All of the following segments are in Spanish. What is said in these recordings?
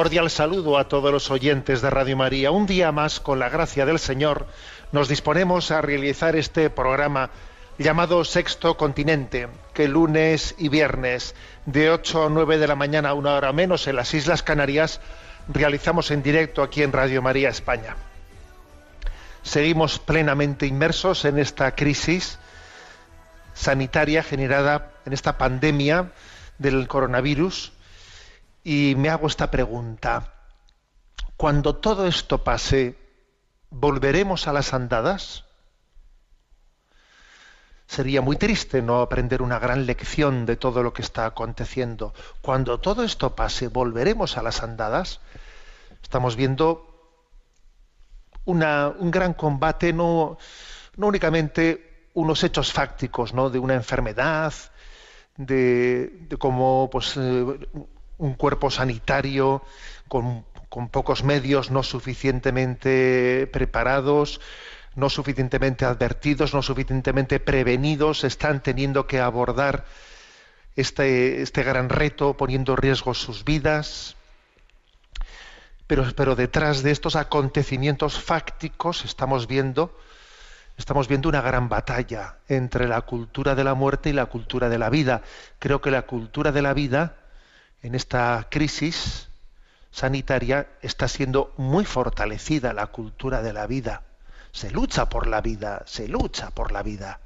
Cordial saludo a todos los oyentes de Radio María. Un día más, con la gracia del Señor, nos disponemos a realizar este programa llamado Sexto Continente, que lunes y viernes de 8 a 9 de la mañana, una hora menos, en las Islas Canarias, realizamos en directo aquí en Radio María España. Seguimos plenamente inmersos en esta crisis sanitaria generada en esta pandemia del coronavirus y me hago esta pregunta. Cuando todo esto pase, ¿volveremos a las andadas? Sería muy triste no aprender una gran lección de todo lo que está aconteciendo. Cuando todo esto pase, ¿volveremos a las andadas? Estamos viendo una- un gran combate, no, únicamente unos hechos fácticos, ¿no? de una enfermedad, de, de cómo pues, eh, un cuerpo sanitario con, pocos medios no suficientemente preparados, no suficientemente advertidos, no suficientemente prevenidos, están teniendo que abordar este, este gran reto, poniendo en riesgo sus vidas. Pero, pero detrás de estos acontecimientos fácticos estamos viendo, estamos viendo una gran batalla entre la cultura de la muerte y la cultura de la vida. Creo que la cultura de la vida en esta crisis sanitaria está siendo muy fortalecida, la cultura de la vida. Se lucha por la vida, se lucha por la vida.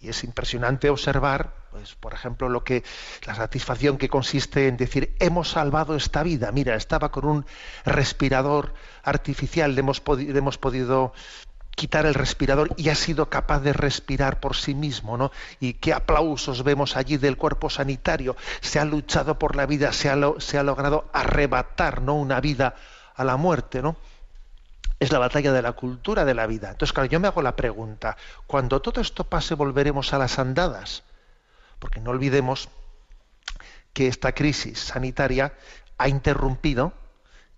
Y es impresionante observar, pues, por ejemplo, lo que la satisfacción que consiste en decir hemos salvado esta vida. Mira, estaba con un respirador artificial, hemos, le hemos podido quitar el respirador y ha sido capaz de respirar por sí mismo, ¿no? Y qué aplausos vemos allí del cuerpo sanitario. Se ha luchado por la vida, se ha, lo- se ha logrado arrebatar, ¿no? Una vida a la muerte, ¿no? es la batalla de la cultura de la vida. Entonces, claro, yo me hago la pregunta, cuando todo esto pase, ¿volveremos a las andadas? Porque no olvidemos que esta crisis sanitaria ha interrumpido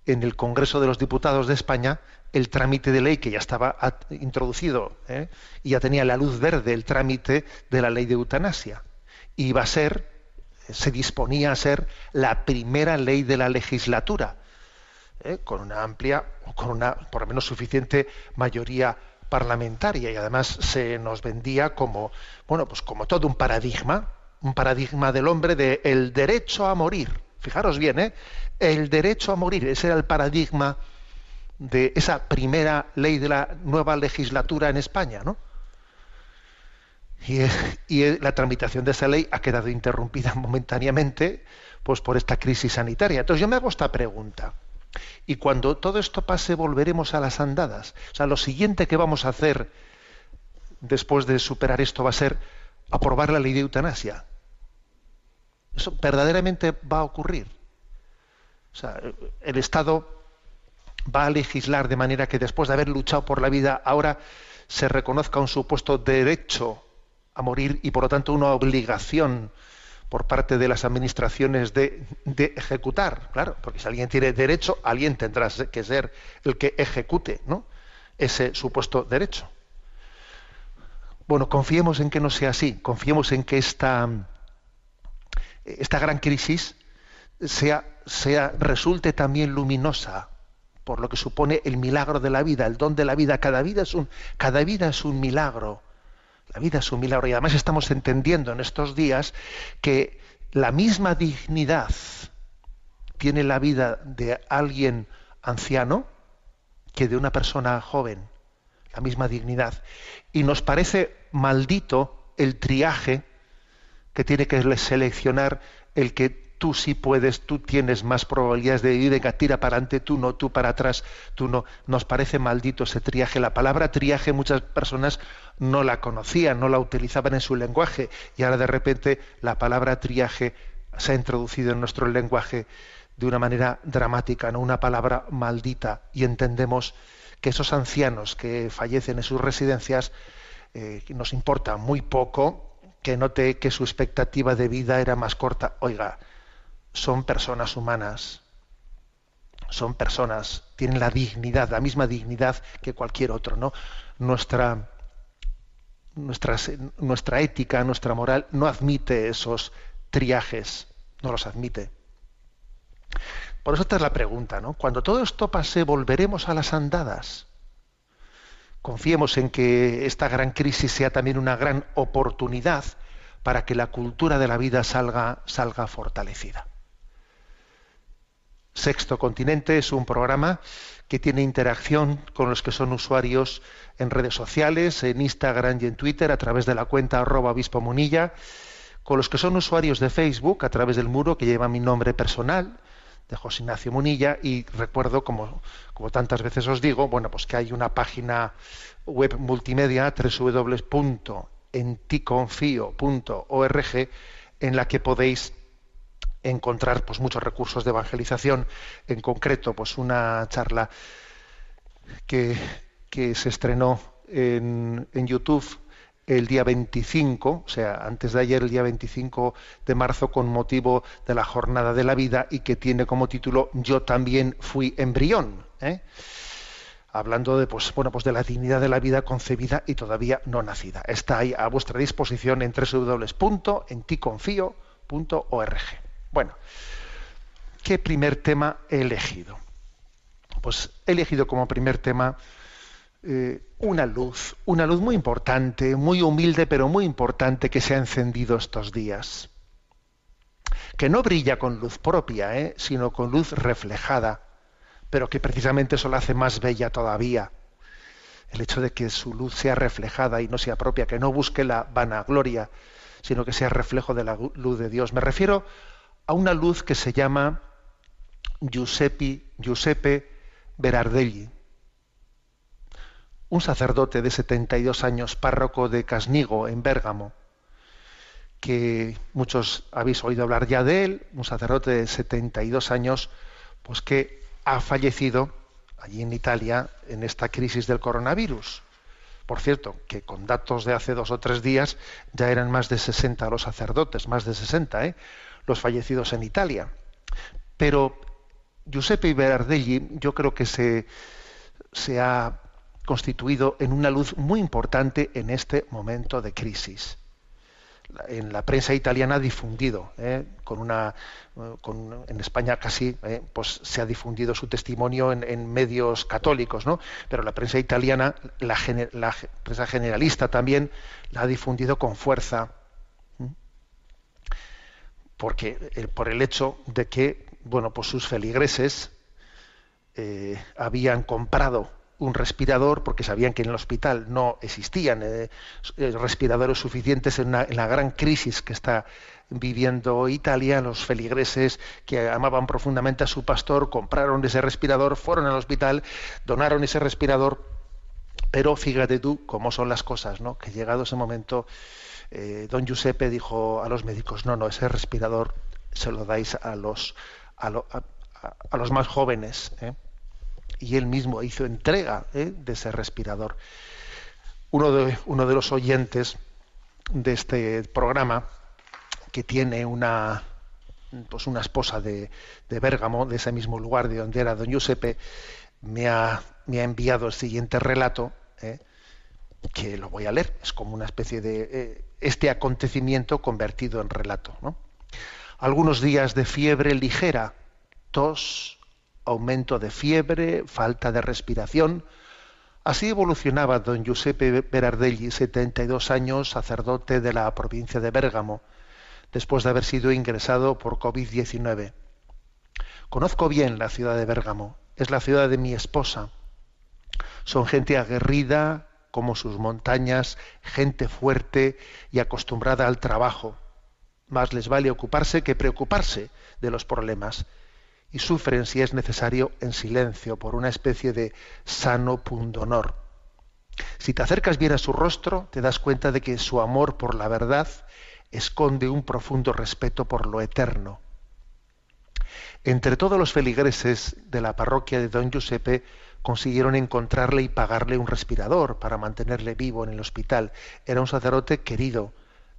en el Congreso de los Diputados de España el trámite de ley que ya estaba introducido ¿eh? y ya tenía la luz verde el trámite de la ley de eutanasia. Iba a ser, se disponía a ser la primera ley de la legislatura ¿eh? con una amplia, o con una por lo menos suficiente mayoría parlamentaria y además se nos vendía como, bueno, pues como todo un paradigma, un paradigma del hombre de el derecho a morir. Fijaros bien, ¿eh? El derecho a morir, ese era el paradigma de esa primera ley de la nueva legislatura en España, ¿no? Y, la tramitación de esa ley ha quedado interrumpida momentáneamente pues por esta crisis sanitaria. Entonces yo me hago esta pregunta. Y cuando todo esto pase, volveremos a las andadas. O sea, lo siguiente que vamos a hacer después de superar esto va a ser aprobar la ley de eutanasia. Eso verdaderamente va a ocurrir. O sea, el Estado va a legislar de manera que después de haber luchado por la vida, ahora se reconozca un supuesto derecho a morir y por lo tanto una obligación por parte de las administraciones de, ejecutar, claro, porque si alguien tiene derecho, alguien tendrá que ser el que ejecute ese supuesto derecho. Bueno, confiemos en que no sea así, confiemos en que esta, esta gran crisis sea, sea, resulte también luminosa, por lo que supone el milagro de la vida, el don de la vida. Cada vida es un, cada vida es un milagro la vida es un milagro y además estamos entendiendo en estos días que la misma dignidad tiene la vida de alguien anciano que de una persona joven. La misma dignidad. Y nos parece maldito el triaje que tiene que seleccionar el que tú sí puedes, tú tienes más probabilidades de vivir, venga, tira para adelante, tú no, tú para atrás, tú no. Nos parece maldito ese triaje. La palabra triaje muchas personas no la conocían, no la utilizaban en su lenguaje y ahora de repente la palabra triaje se ha introducido en nuestro lenguaje de una manera dramática, no una palabra maldita y entendemos que esos ancianos que fallecen en sus residencias eh, nos importa muy poco que note que su expectativa de vida era más corta. Oiga, son personas humanas, son personas, tienen la dignidad, la misma dignidad que cualquier otro, ¿no? Nuestra, nuestra, nuestra ética, nuestra moral no admite esos triajes, no los admite. Por eso esta es la pregunta, ¿no? Cuando todo esto pase, ¿volveremos a las andadas? Confiemos en que esta gran crisis sea también una gran oportunidad para que la cultura de la vida salga, salga fortalecida. Sexto Continente es un programa que tiene interacción con los que son usuarios en redes sociales, en Instagram y en Twitter, a través de la cuenta arroba obispo munilla, con los que son usuarios de Facebook, a través del muro que lleva mi nombre personal, de José Ignacio Munilla, y recuerdo, como, como tantas veces os digo, bueno, pues que hay una página web multimedia, www.enticonfio.org, en la que podéis encontrar pues, muchos recursos de evangelización, en concreto pues, una charla que, que se estrenó en, en, YouTube el día 25, o sea, antes de ayer, el día 25 de marzo, con motivo de la Jornada de la Vida y que tiene como título Yo también fui embrión. ¿eh? hablando de pues bueno pues de la dignidad de la vida concebida y todavía no nacida. Está ahí a vuestra disposición en www.enticonfio.org. Bueno, ¿qué primer tema he elegido? Pues he elegido como primer tema eh, una luz, una luz muy importante, muy humilde, pero muy importante que se ha encendido estos días. Que no brilla con luz propia, ¿eh? sino con luz reflejada, pero que precisamente eso la hace más bella todavía. El hecho de que su luz sea reflejada y no sea propia, que no busque la vanagloria, sino que sea reflejo de la luz de Dios. Me refiero a una luz que se llama Giuseppe, Giuseppe Berardelli, un sacerdote de 72 años, párroco de Casnigo, en Bérgamo, que muchos habéis oído hablar ya de él, un sacerdote de 72 años, pues que ha fallecido allí en Italia en esta crisis del coronavirus. Por cierto, que con datos de hace dos o tres días ya eran más de 60 los sacerdotes, más de 60, ¿eh? Los fallecidos en Italia. Pero Giuseppe Berardelli yo creo que se, se ha constituido en una luz muy importante en este momento de crisis. En la prensa italiana ha difundido, ¿eh? con una, con, en España casi ¿eh? pues se ha difundido su testimonio en, medios católicos, ¿no? pero la prensa italiana, la, la prensa generalista también, la ha difundido con fuerza porque eh, por el hecho de que bueno pues sus feligreses eh, habían comprado un respirador porque sabían que en el hospital no existían eh, respiradores suficientes en, en, la gran crisis que está viviendo Italia, los feligreses que amaban profundamente a su pastor compraron ese respirador, fueron al hospital, donaron ese respirador, pero fíjate tú cómo son las cosas, ¿no? Que llegado ese momento eh, don Giuseppe dijo a los médicos, no, no, ese respirador se lo dais a los, a, los más jóvenes. ¿eh? Y él mismo hizo entrega ¿eh? de ese respirador. Uno de, uno de los oyentes de este programa que tiene una, pues una esposa de, de Bérgamo, de ese mismo lugar de donde era don Giuseppe, me ha, me ha enviado el siguiente relato. Que lo voy a leer. Es como una especie de eh, este acontecimiento convertido en relato. ¿no? Algunos días de fiebre ligera, tos, aumento de fiebre, falta de respiración. Así evolucionaba don Giuseppe Berardelli, 72 años, sacerdote de la provincia de Bérgamo, después de haber sido ingresado por COVID-19. Conozco bien la ciudad de Bérgamo, es la ciudad de mi esposa. Son gente aguerrida como sus montañas, gente fuerte y acostumbrada al trabajo. Más les vale ocuparse que preocuparse de los problemas y sufren, si es necesario, en silencio, por una especie de sano pundonor. Si te acercas bien a su rostro, te das cuenta de que su amor por la verdad esconde un profundo respeto por lo eterno. Entre todos los feligreses de la parroquia de Don Giuseppe consiguieron encontrarle y pagarle un respirador para mantenerle vivo en el hospital. Era un sacerdote querido,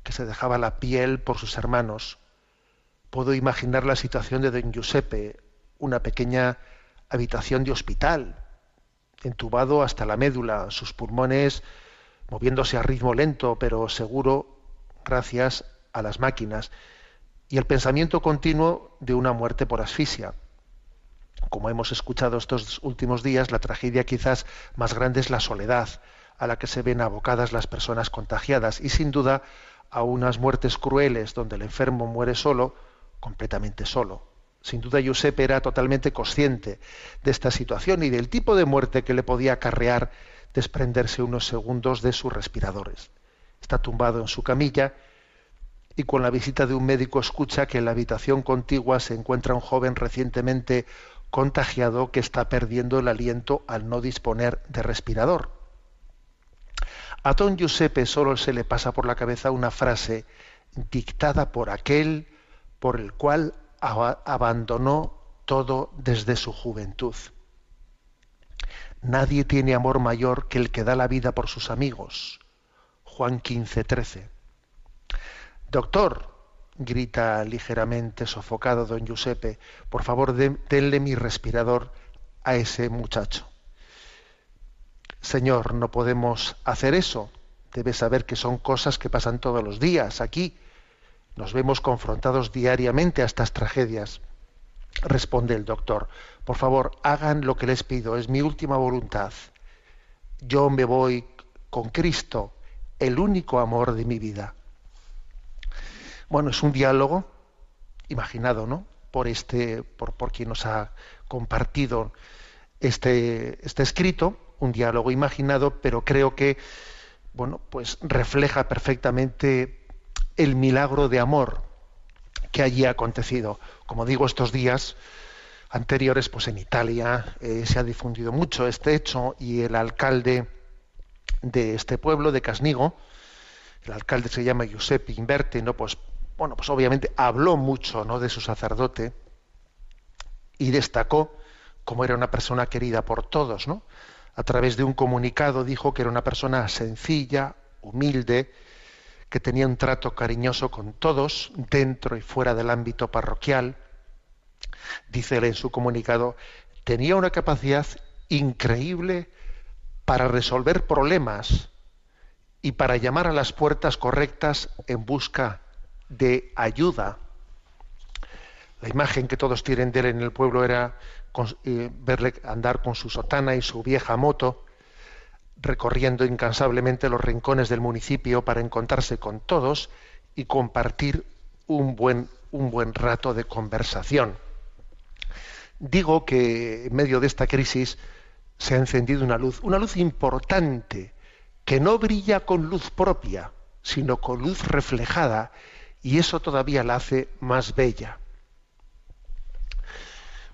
que se dejaba la piel por sus hermanos. Puedo imaginar la situación de don Giuseppe, una pequeña habitación de hospital, entubado hasta la médula, sus pulmones moviéndose a ritmo lento, pero seguro, gracias a las máquinas, y el pensamiento continuo de una muerte por asfixia. Como hemos escuchado estos últimos días, la tragedia quizás más grande es la soledad a la que se ven abocadas las personas contagiadas y sin duda a unas muertes crueles donde el enfermo muere solo, completamente solo. Sin duda Giuseppe era totalmente consciente de esta situación y del tipo de muerte que le podía acarrear desprenderse unos segundos de sus respiradores. Está tumbado en su camilla y con la visita de un médico escucha que en la habitación contigua se encuentra un joven recientemente contagiado que está perdiendo el aliento al no disponer de respirador. A don Giuseppe solo se le pasa por la cabeza una frase dictada por aquel por el cual abandonó todo desde su juventud. Nadie tiene amor mayor que el que da la vida por sus amigos. Juan 15, 13. Doctor, grita ligeramente sofocado don Giuseppe, por favor denle mi respirador a ese muchacho. Señor, no podemos hacer eso. Debes saber que son cosas que pasan todos los días aquí. Nos vemos confrontados diariamente a estas tragedias. Responde el doctor. Por favor, hagan lo que les pido. Es mi última voluntad. Yo me voy con Cristo, el único amor de mi vida. Bueno, es un diálogo imaginado, ¿no? Por este, por, por quien nos ha compartido este, este escrito, un diálogo imaginado, pero creo que, bueno, pues refleja perfectamente el milagro de amor que allí ha acontecido. Como digo, estos días anteriores, pues en Italia eh, se ha difundido mucho este hecho y el alcalde de este pueblo, de Casnigo, el alcalde se llama Giuseppe Inverti, ¿no? Pues bueno, pues obviamente habló mucho ¿no? de su sacerdote y destacó como era una persona querida por todos, ¿no? A través de un comunicado dijo que era una persona sencilla, humilde, que tenía un trato cariñoso con todos, dentro y fuera del ámbito parroquial. Dice él en su comunicado, tenía una capacidad increíble para resolver problemas y para llamar a las puertas correctas en busca de ayuda. La imagen que todos tienen de él en el pueblo era eh, verle andar con su sotana y su vieja moto, recorriendo incansablemente los rincones del municipio para encontrarse con todos y compartir un buen, un buen rato de conversación. Digo que en medio de esta crisis se ha encendido una luz, una luz importante, que no brilla con luz propia, sino con luz reflejada y eso todavía la hace más bella.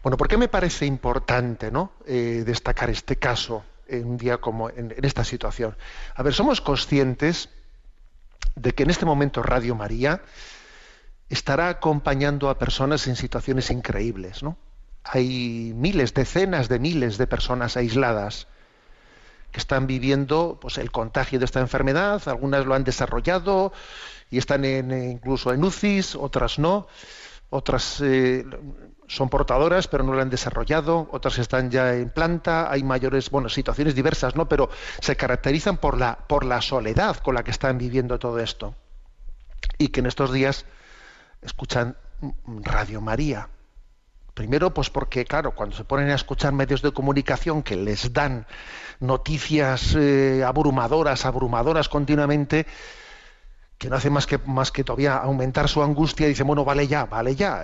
Bueno, ¿por qué me parece importante ¿no? Eh, destacar este caso en un día como en, esta situación? A ver, somos conscientes de que en este momento Radio María estará acompañando a personas en situaciones increíbles, ¿no? Hay miles, decenas de miles de personas aisladas que están viviendo pues, el contagio de esta enfermedad, algunas lo han desarrollado y están eh, incluso en UCIs, otras no, otras eh, son portadoras pero no lo han desarrollado, otras están ya en planta, hay mayores, bueno, situaciones diversas, ¿no? Pero se caracterizan por la, por la soledad con la que están viviendo todo esto. Y que en estos días escuchan Radio María. Primero, pues porque, claro, cuando se ponen a escuchar medios de comunicación que les dan noticias eh, abrumadoras, abrumadoras continuamente, que no hace más que, más que todavía aumentar su angustia, dice, bueno, vale ya, vale ya.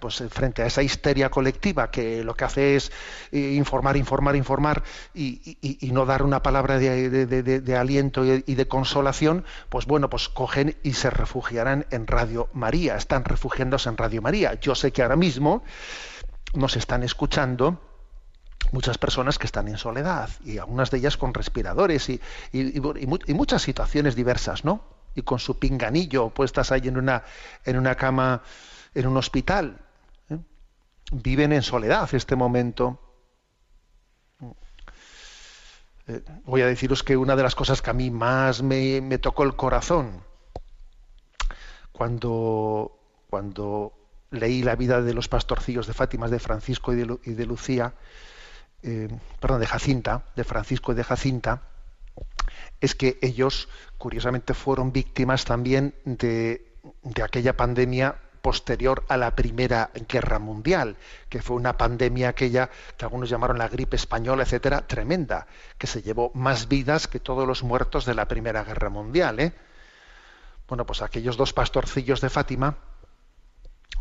pues frente a esa histeria colectiva que lo que hace es eh, informar, informar, informar y, no dar una palabra de, aliento y, de consolación, pues bueno, pues cogen y se refugiarán en Radio María, están refugiándose en Radio María. Yo sé que ahora mismo nos están escuchando muchas personas que están en soledad y algunas de ellas con respiradores y, y, muchas situaciones diversas, ¿no? Y con su pinganillo puestas ahí en una, en una cama en un hospital. ¿eh? Viven en soledad este momento. Eh, voy a deciros que una de las cosas que a mí más me, tocó el corazón cuando, cuando leí la vida de los pastorcillos de Fátimas de Francisco y de, y de Lucía, eh, perdón, de Jacinta, de Francisco y de Jacinta, es que ellos, curiosamente, fueron víctimas también de, aquella pandemia posterior a la Primera Guerra Mundial, que fue una pandemia aquella que algunos llamaron la gripe española, etcétera, tremenda, que se llevó más vidas que todos los muertos de la Primera Guerra Mundial. ¿eh? Bueno, pues aquellos dos pastorcillos de Fátima,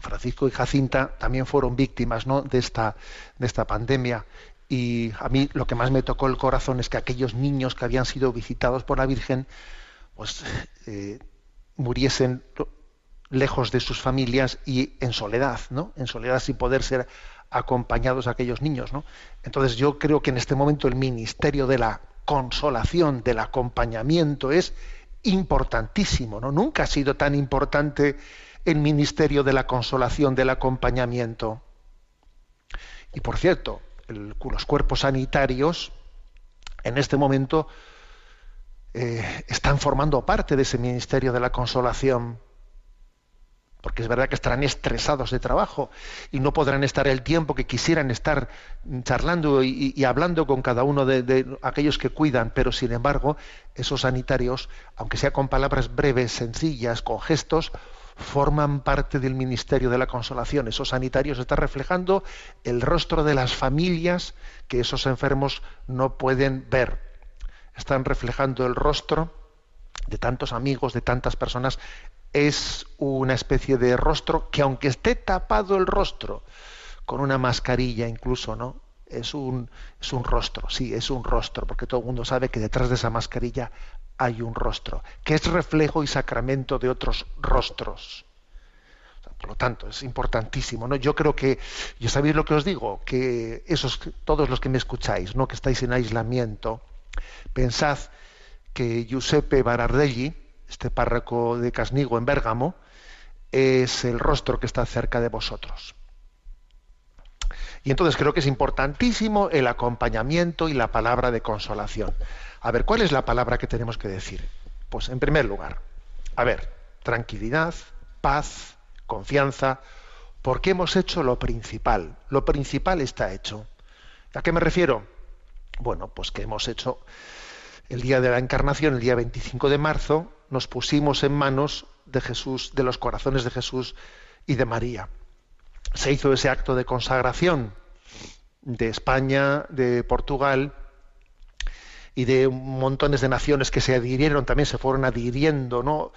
Francisco y Jacinta, también fueron víctimas ¿no? de, esta, de esta pandemia. Y a mí lo que más me tocó el corazón es que aquellos niños que habían sido visitados por la Virgen, pues eh, muriesen lejos de sus familias y en soledad, ¿no? En soledad sin poder ser acompañados aquellos niños, ¿no? Entonces yo creo que en este momento el ministerio de la consolación, del acompañamiento es importantísimo, ¿no? Nunca ha sido tan importante el ministerio de la consolación, del acompañamiento. Y por cierto, los cuerpos sanitarios en este momento eh, están formando parte de ese ministerio de la consolación porque es verdad que estarán estresados de trabajo y no podrán estar el tiempo que quisieran estar charlando y, hablando con cada uno de, aquellos que cuidan, pero sin embargo, esos sanitarios, aunque sea con palabras breves, sencillas, con gestos, forman parte del ministerio de la consolación. Esos sanitarios están reflejando el rostro de las familias que esos enfermos no pueden ver. Están reflejando el rostro de tantos amigos, de tantas personas. Es una especie de rostro que aunque esté tapado el rostro, con una mascarilla incluso, ¿no? Es un, es un rostro, sí, es un rostro, porque todo el mundo sabe que detrás de esa mascarilla hay un rostro, que es reflejo y sacramento de otros rostros. Por lo tanto, es importantísimo. ¿no? Yo creo que, ¿ya sabéis lo que os digo? Que esos, todos los que me escucháis, ¿no? que estáis en aislamiento, pensad que Giuseppe Barardelli, este párroco de Casnigo en Bérgamo, es el rostro que está cerca de vosotros. Y entonces creo que es importantísimo el acompañamiento y la palabra de consolación. A ver, ¿cuál es la palabra que tenemos que decir? Pues en primer lugar, a ver, tranquilidad, paz, confianza, porque hemos hecho lo principal. Lo principal está hecho. ¿A qué me refiero? Bueno, pues que hemos hecho el día de la encarnación, el día 25 de marzo, nos pusimos en manos de Jesús, de los corazones de Jesús y de María. Se hizo ese acto de consagración de España, de Portugal, y de montones de naciones que se adhirieron, también se fueron adhiriendo, ¿no?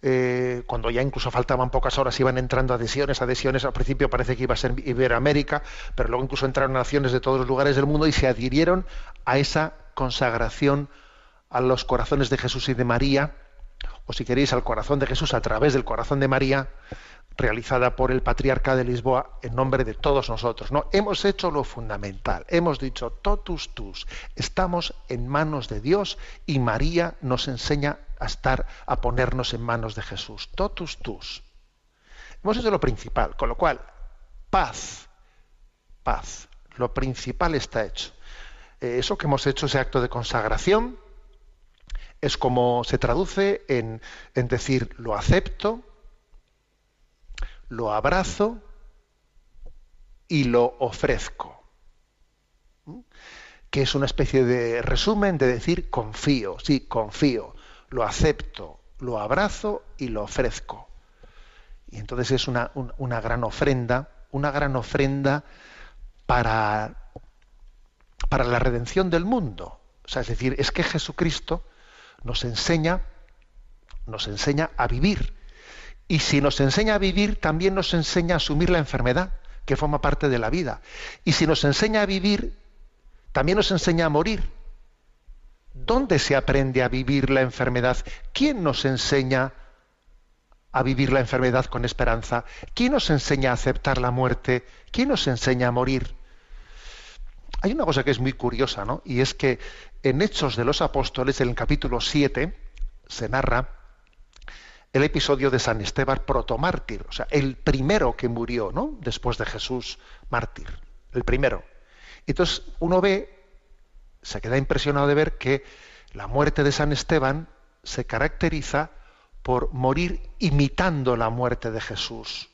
Eh, cuando ya incluso faltaban pocas horas iban entrando adhesiones, adhesiones, al principio parece que iba a ser Iberoamérica, pero luego incluso entraron naciones de todos los lugares del mundo y se adhirieron a esa consagración a los corazones de Jesús y de María, o si queréis al corazón de Jesús a través del corazón de María, realizada por el patriarca de Lisboa en nombre de todos nosotros. ¿no? Hemos hecho lo fundamental, hemos dicho totus tus, estamos en manos de Dios y María nos enseña a estar, a ponernos en manos de Jesús. Totus tus. Hemos hecho lo principal, con lo cual, paz, paz, lo principal está hecho. Eh, eso que hemos hecho, ese acto de consagración, es como se traduce en, en decir, lo acepto, lo abrazo y lo ofrezco. ¿Mm? Que es una especie de resumen de decir confío, sí, confío, lo acepto, lo abrazo y lo ofrezco. Y entonces es una, un- una gran ofrenda, una gran ofrenda para, para la redención del mundo. O sea, es decir, es que Jesucristo nos enseña, nos enseña a vivir. Y si nos enseña a vivir, también nos enseña a asumir la enfermedad, que forma parte de la vida. Y si nos enseña a vivir, también nos enseña a morir. ¿Dónde se aprende a vivir la enfermedad? ¿Quién nos enseña a vivir la enfermedad con esperanza? ¿Quién nos enseña a aceptar la muerte? ¿Quién nos enseña a morir? Hay una cosa que es muy curiosa, ¿no? Y es que en Hechos de los Apóstoles, en el capítulo 7, se narra el episodio de San Esteban protomártir, o sea, el primero que murió, ¿no? Después de Jesús mártir, el primero. Entonces uno ve, se queda impresionado de ver que la muerte de San Esteban se caracteriza por morir imitando la muerte de Jesús.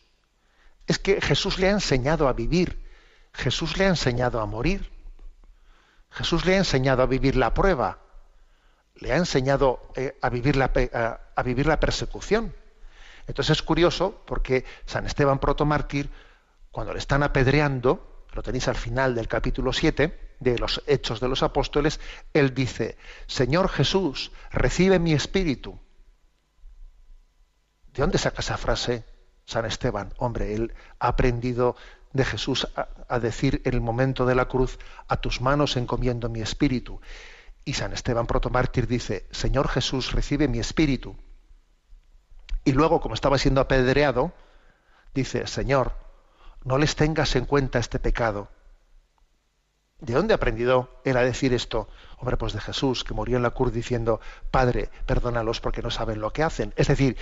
Es que Jesús le ha enseñado a vivir, Jesús le ha enseñado a morir, Jesús le ha enseñado a vivir la prueba, le ha enseñado eh, a, vivir la, a- vivir la persecución. Entonces es curioso porque San Esteban protomártir, cuando le están apedreando, lo tenéis al final del capítulo 7 de los Hechos de los Apóstoles, él dice, Señor Jesús, recibe mi espíritu. ¿De dónde saca esa frase San Esteban? Hombre, él ha aprendido de Jesús a decir en el momento de la cruz, a tus manos encomiendo mi espíritu. Y San Esteban protomártir dice, Señor Jesús, recibe mi espíritu. Y luego, como estaba siendo apedreado, dice, Señor, no les tengas en cuenta este pecado. ¿De dónde aprendido él a decir esto? Hombre, pues de Jesús, que murió en la cruz diciendo, Padre, perdónalos porque no saben lo que hacen. Es decir,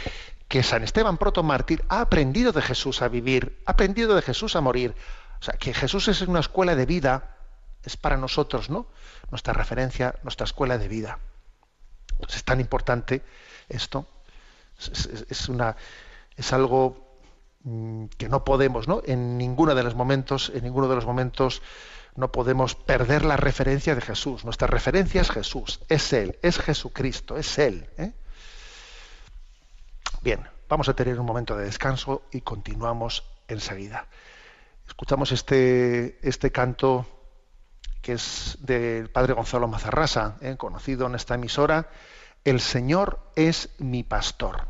que San Esteban protomártir ha aprendido de Jesús a vivir, ha aprendido de Jesús a morir. O sea, que Jesús es una escuela de vida, es para nosotros, ¿no? Nuestra referencia, nuestra escuela de vida. Pues es tan importante esto. Es algo mm, que no podemos, ¿no? En ninguno de los momentos, en ninguno de los momentos no podemos perder la referencia de Jesús. Nuestra referencia es Jesús, es Él, es Jesucristo, es Él. ¿eh? Bien, vamos a tener un momento de descanso y continuamos enseguida. Escuchamos este, este canto que es del padre Gonzalo Mazarrasa, ¿eh? conocido en esta emisora, El Señor es mi pastor.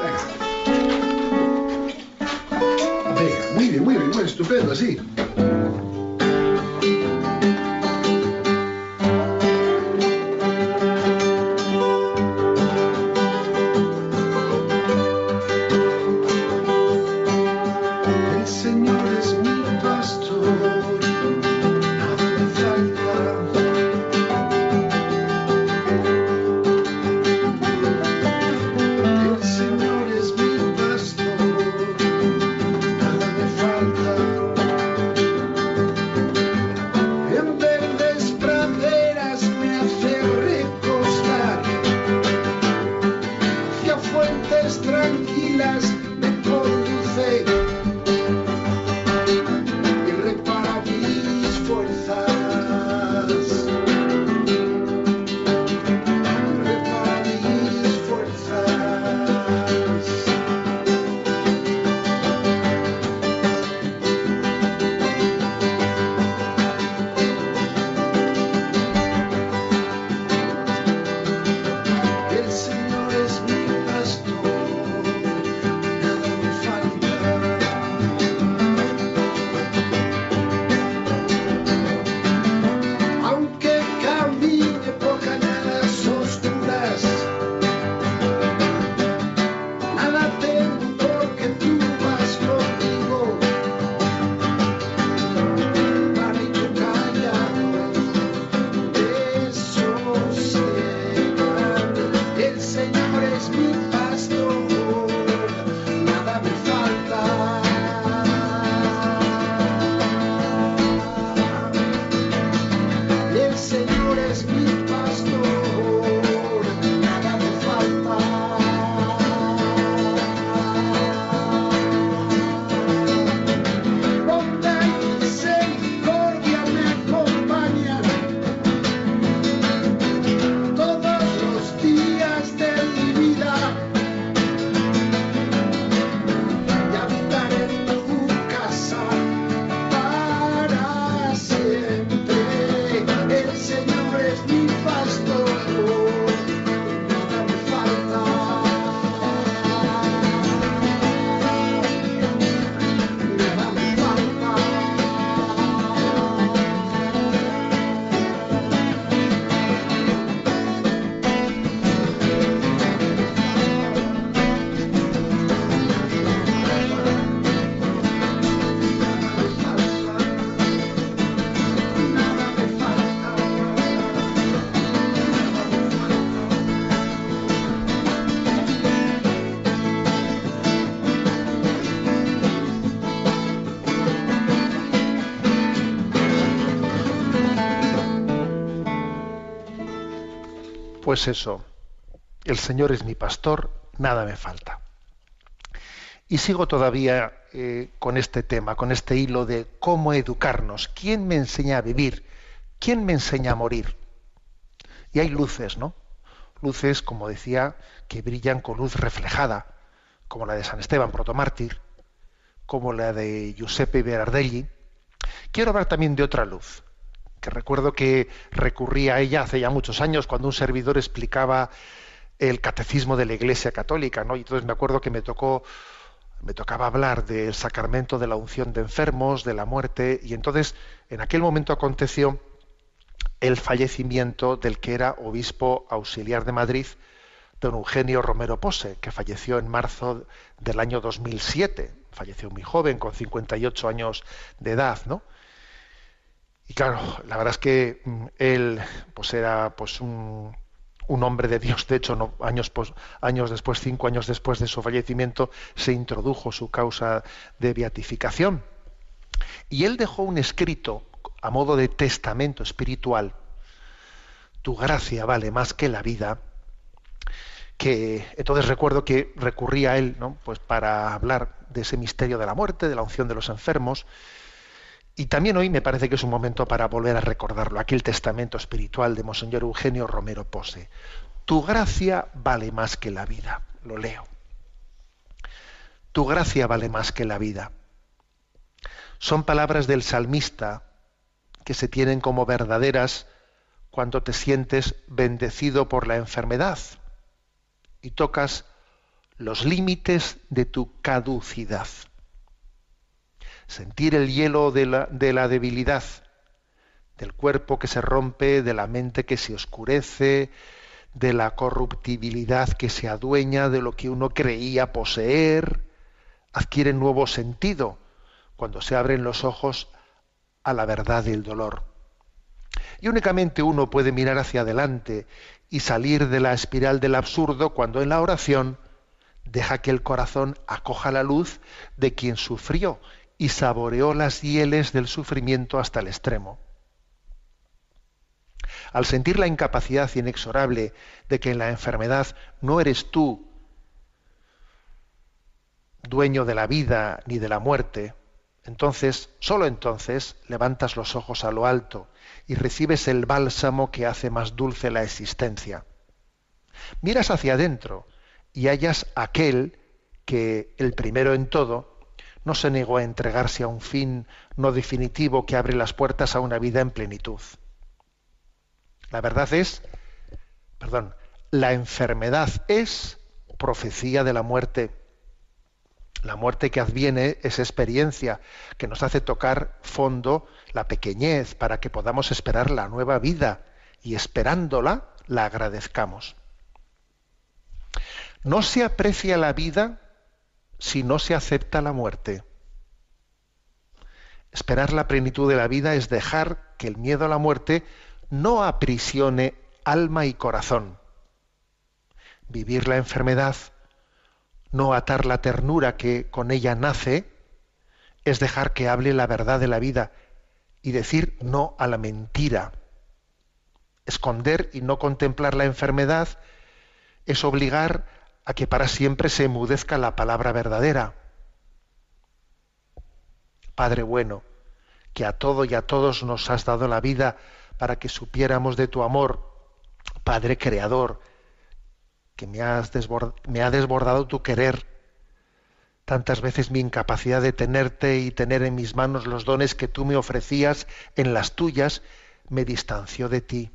Venga, muy bien, muy bien, muy estupendo, así. Pues eso, el Señor es mi pastor, nada me falta. Y sigo todavía eh, con este tema, con este hilo de cómo educarnos. ¿Quién me enseña a vivir? ¿Quién me enseña a morir? Y hay luces, ¿no? Luces, como decía, que brillan con luz reflejada, como la de San Esteban, protomártir, como la de Giuseppe Berardelli. Quiero hablar también de otra luz, que recuerdo que recurría a ella hace ya muchos años cuando un servidor explicaba el catecismo de la Iglesia Católica, ¿no? Y entonces me acuerdo que me tocó me tocaba hablar del sacramento de la unción de enfermos, de la muerte, y entonces en aquel momento aconteció el fallecimiento del que era obispo auxiliar de Madrid, don Eugenio Romero Pose, que falleció en marzo del año 2007. Falleció muy joven, con 58 años de edad, ¿no? Y claro, la verdad es que mm, él pues era pues un, un hombre de Dios. De hecho, no, años, años después, cinco años después de su fallecimiento, se introdujo su causa de beatificación. Y él dejó un escrito a modo de testamento espiritual. Tu gracia vale más que la vida. Que entonces recuerdo que recurría a él, ¿no? Pues para hablar de ese misterio de la muerte, de la unción de los enfermos. Y también hoy me parece que es un momento para volver a recordarlo. Aquí el testamento espiritual de Monseñor Eugenio Romero Pose. Tu gracia vale más que la vida. Lo leo. Tu gracia vale más que la vida. Son palabras del salmista que se tienen como verdaderas cuando te sientes bendecido por la enfermedad y tocas los límites de tu caducidad sentir el hielo de la, de la debilidad, del cuerpo que se rompe, de la mente que se oscurece, de la corruptibilidad que se adueña de lo que uno creía poseer, adquiere nuevo sentido cuando se abren los ojos a la verdad y el dolor. Y únicamente uno puede mirar hacia adelante y salir de la espiral del absurdo cuando en la oración deja que el corazón acoja la luz de quien sufrió y saboreó las hieles del sufrimiento hasta el extremo. Al sentir la incapacidad inexorable de que en la enfermedad no eres tú dueño de la vida ni de la muerte, entonces, sólo entonces, levantas los ojos a lo alto y recibes el bálsamo que hace más dulce la existencia. Miras hacia adentro y hallas aquel que, el primero en todo, no se negó a entregarse a un fin no definitivo que abre las puertas a una vida en plenitud. La verdad es, perdón, la enfermedad es profecía de la muerte. La muerte que adviene es experiencia que nos hace tocar fondo la pequeñez para que podamos esperar la nueva vida y esperándola la agradezcamos. No se aprecia la vida si no se acepta la muerte. Esperar la plenitud de la vida es dejar que el miedo a la muerte no aprisione alma y corazón. Vivir la enfermedad, no atar la ternura que con ella nace, es dejar que hable la verdad de la vida y decir no a la mentira. Esconder y no contemplar la enfermedad es obligar a que para siempre se emudezca la palabra verdadera. Padre bueno, que a todo y a todos nos has dado la vida para que supiéramos de tu amor, Padre creador, que me, has me ha desbordado tu querer, tantas veces mi incapacidad de tenerte y tener en mis manos los dones que tú me ofrecías en las tuyas, me distanció de ti.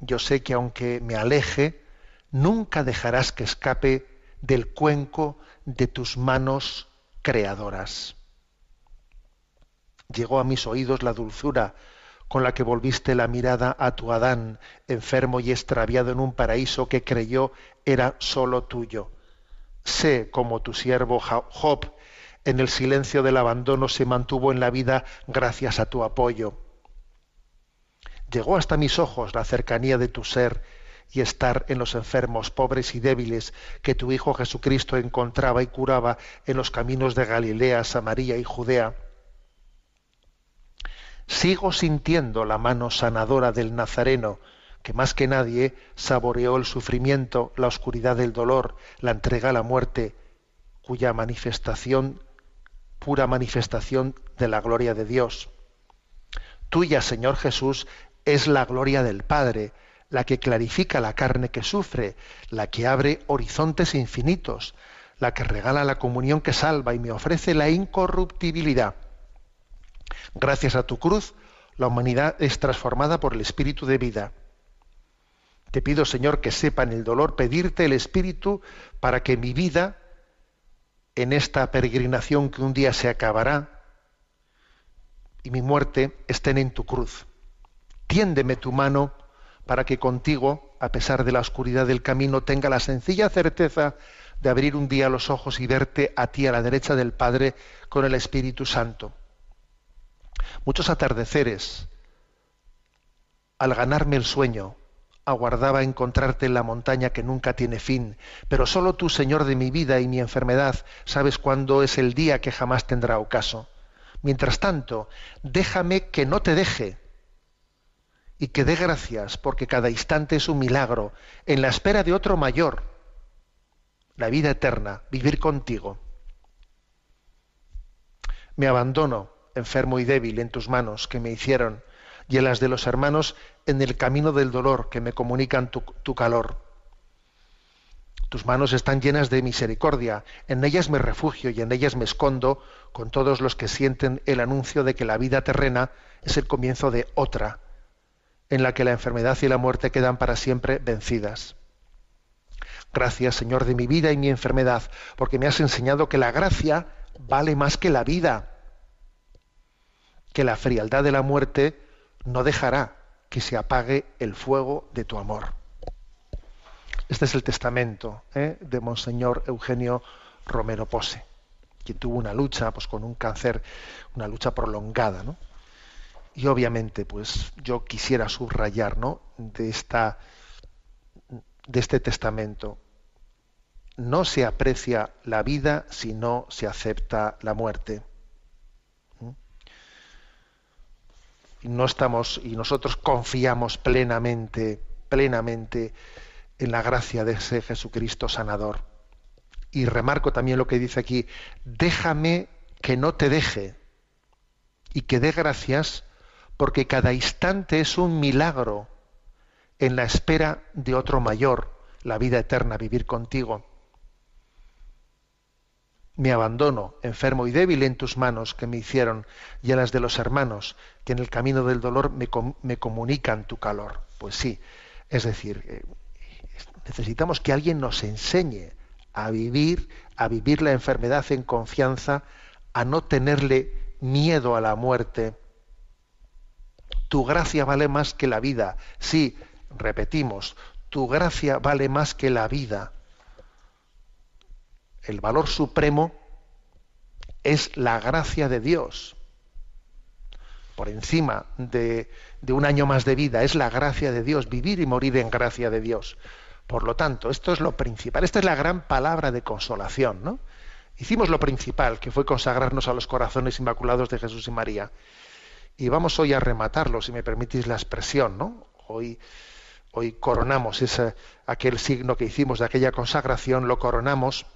Yo sé que aunque me aleje, nunca dejarás que escape del cuenco de tus manos creadoras. Llegó a mis oídos la dulzura con la que volviste la mirada a tu Adán, enfermo y extraviado en un paraíso que creyó era sólo tuyo. Sé como tu siervo Job en el silencio del abandono se mantuvo en la vida gracias a tu apoyo. Llegó hasta mis ojos la cercanía de tu ser y estar en los enfermos, pobres y débiles que tu Hijo Jesucristo encontraba y curaba en los caminos de Galilea, Samaria y Judea. Sigo sintiendo la mano sanadora del Nazareno que más que nadie saboreó el sufrimiento, la oscuridad del dolor, la entrega a la muerte, cuya manifestación, pura manifestación de la gloria de Dios. Tuya, Señor Jesús, es la gloria del Padre, la que clarifica la carne que sufre, la que abre horizontes infinitos, la que regala la comunión que salva y me ofrece la incorruptibilidad. Gracias a tu cruz, la humanidad es transformada por el Espíritu de vida. Te pido, Señor, que sepa en el dolor pedirte el Espíritu para que mi vida, en esta peregrinación que un día se acabará, y mi muerte estén en tu cruz. Tiéndeme tu mano para que contigo, a pesar de la oscuridad del camino, tenga la sencilla certeza de abrir un día los ojos y verte a ti a la derecha del Padre con el Espíritu Santo. Muchos atardeceres, al ganarme el sueño, aguardaba encontrarte en la montaña que nunca tiene fin, pero solo tú, Señor de mi vida y mi enfermedad, sabes cuándo es el día que jamás tendrá ocaso. Mientras tanto, déjame que no te deje y que dé gracias porque cada instante es un milagro, en la espera de otro mayor, la vida eterna, vivir contigo. Me abandono, enfermo y débil, en tus manos que me hicieron, y en las de los hermanos en el camino del dolor que me comunican tu, tu calor. Tus manos están llenas de misericordia, en ellas me refugio y en ellas me escondo con todos los que sienten el anuncio de que la vida terrena es el comienzo de otra, en la que la enfermedad y la muerte quedan para siempre vencidas. Gracias, Señor, de mi vida y mi enfermedad, porque me has enseñado que la gracia vale más que la vida, que la frialdad de la muerte no dejará que se apague el fuego de tu amor. Este es el testamento ¿eh? de Monseñor Eugenio Romero Pose, quien tuvo una lucha pues, con un cáncer, una lucha prolongada. ¿no? Y obviamente, pues yo quisiera subrayar de, esta, de este testamento. No se aprecia la vida si no se acepta la muerte. Y no estamos, y nosotros confiamos plenamente, plenamente en la gracia de ese Jesucristo sanador. Y remarco también lo que dice aquí, déjame que no te deje y que dé gracias porque cada instante es un milagro en la espera de otro mayor, la vida eterna, vivir contigo. Me abandono, enfermo y débil, en tus manos que me hicieron y en las de los hermanos que en el camino del dolor me, me comunican tu calor. Pues sí, es decir, eh, necesitamos que alguien nos enseñe a vivir, a vivir la enfermedad en confianza, a no tenerle miedo a la muerte. Tu gracia vale más que la vida. Sí, repetimos, tu gracia vale más que la vida. El valor supremo es la gracia de Dios. Por encima de, un año más de vida, es la gracia de Dios, vivir y morir en gracia de Dios. Por lo tanto, esto es lo principal. Esta es la gran palabra de consolación, ¿no? Hicimos lo principal, que fue consagrarnos a los corazones inmaculados de Jesús y María. Y vamos hoy a rematarlo, si me permitís la expresión, ¿no? Hoy, hoy coronamos ese, aquel signo que hicimos de aquella consagración, lo coronamos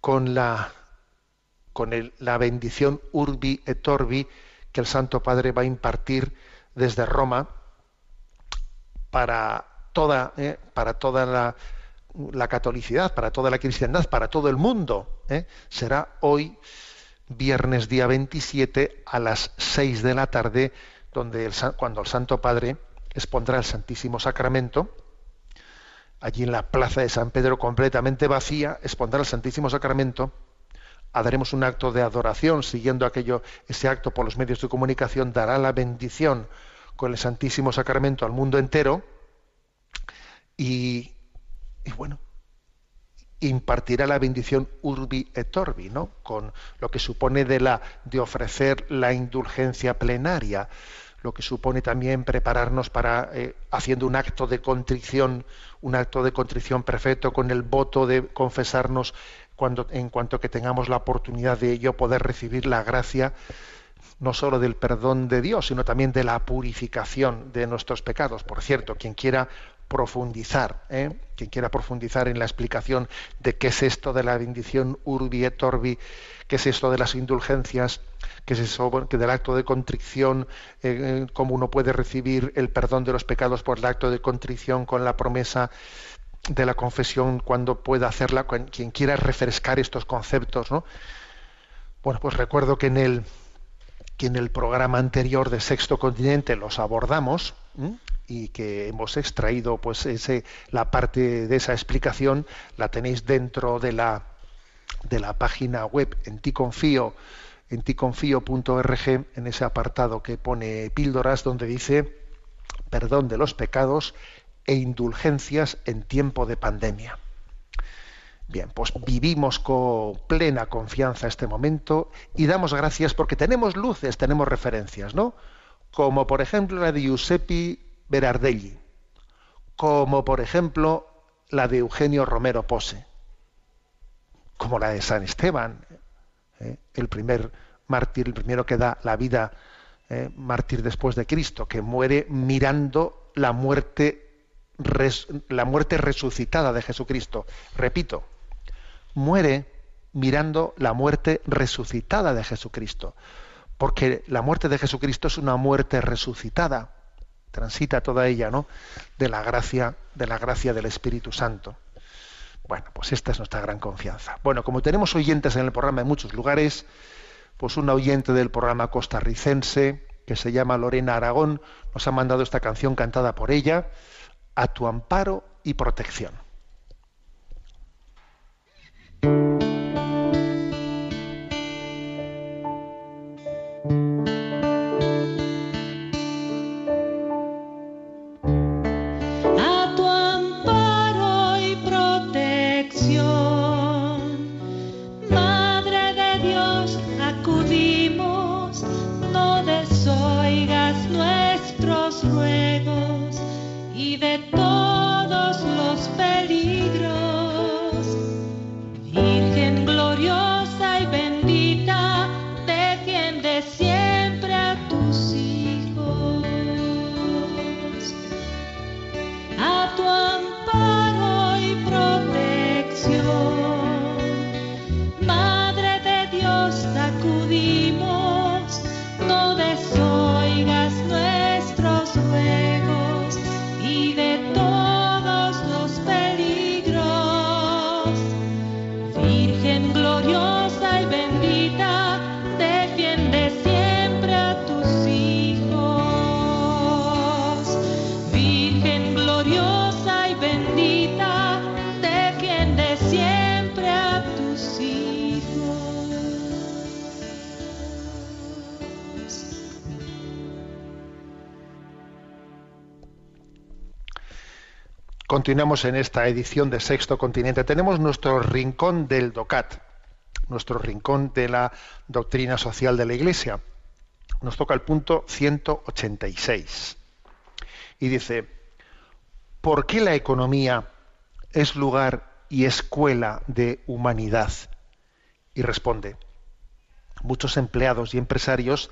con la, con la bendición Urbi et Orbi que el Santo Padre va a impartir desde Roma para toda, eh, para toda la, la, catolicidad, para toda la cristiandad, para todo el mundo. Eh, será hoy, viernes día 27, a las 6 de la tarde, donde el, cuando el Santo Padre expondrá el Santísimo Sacramento, allí en la plaza de San Pedro completamente vacía, expondrá el Santísimo Sacramento, haremos un acto de adoración, siguiendo aquello, ese acto por los medios de comunicación, dará la bendición con el Santísimo Sacramento al mundo entero, y, y, bueno, impartirá la bendición urbi et orbi, ¿no? Con lo que supone de la de ofrecer la indulgencia plenaria, lo que supone también prepararnos para eh, haciendo un acto de contrición, un acto de contrición perfecto con el voto de confesarnos cuando en cuanto que tengamos la oportunidad de ello poder recibir la gracia no solo del perdón de Dios, sino también de la purificación de nuestros pecados. Por cierto, quien quiera profundizar, ¿eh? quien quiera profundizar en la explicación de qué es esto de la bendición urbi et orbi, qué es esto de las indulgencias, qué es eso que del acto de contrición, eh, eh, cómo uno puede recibir el perdón de los pecados por el acto de contrición con la promesa de la confesión cuando pueda hacerla, quien quiera refrescar estos conceptos, ¿no? Bueno, pues recuerdo que en el que en el programa anterior de Sexto Continente los abordamos. Y que hemos extraído pues ese, la parte de esa explicación la tenéis dentro de la de la página web en ti confío en ticonfío.org en ese apartado que pone píldoras donde dice perdón de los pecados e indulgencias en tiempo de pandemia. Bien, pues vivimos con plena confianza este momento y damos gracias porque tenemos luces, tenemos referencias, ¿no? Como por ejemplo la de Giuseppe Berardelli, como por ejemplo la de Eugenio Romero Pose, como la de San Esteban, ¿eh? el primer mártir, el primero que da la vida, ¿eh? mártir después de Cristo, que muere mirando la muerte, la muerte resucitada de Jesucristo. Repito, muere mirando la muerte resucitada de Jesucristo, porque la muerte de Jesucristo es una muerte resucitada, transita toda ella, ¿no? De la gracia, de la gracia del Espíritu Santo. Bueno, pues esta es nuestra gran confianza. Bueno, como tenemos oyentes en el programa en muchos lugares, pues una oyente del programa costarricense que se llama Lorena Aragón nos ha mandado esta canción cantada por ella, A tu amparo y protección. Continuamos en esta edición de Sexto Continente. Tenemos nuestro rincón del DOCAT, nuestro rincón de la doctrina social de la Iglesia. Nos toca el punto 186. Y dice, ¿por qué la economía es lugar y escuela de humanidad? Y responde, muchos empleados y empresarios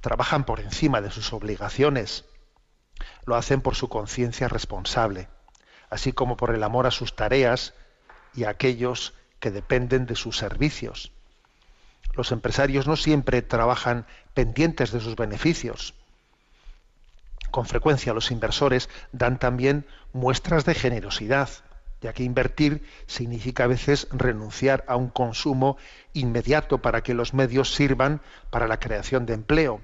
trabajan por encima de sus obligaciones. Lo hacen por su conciencia responsable así como por el amor a sus tareas y a aquellos que dependen de sus servicios. Los empresarios no siempre trabajan pendientes de sus beneficios. Con frecuencia los inversores dan también muestras de generosidad, ya que invertir significa a veces renunciar a un consumo inmediato para que los medios sirvan para la creación de empleo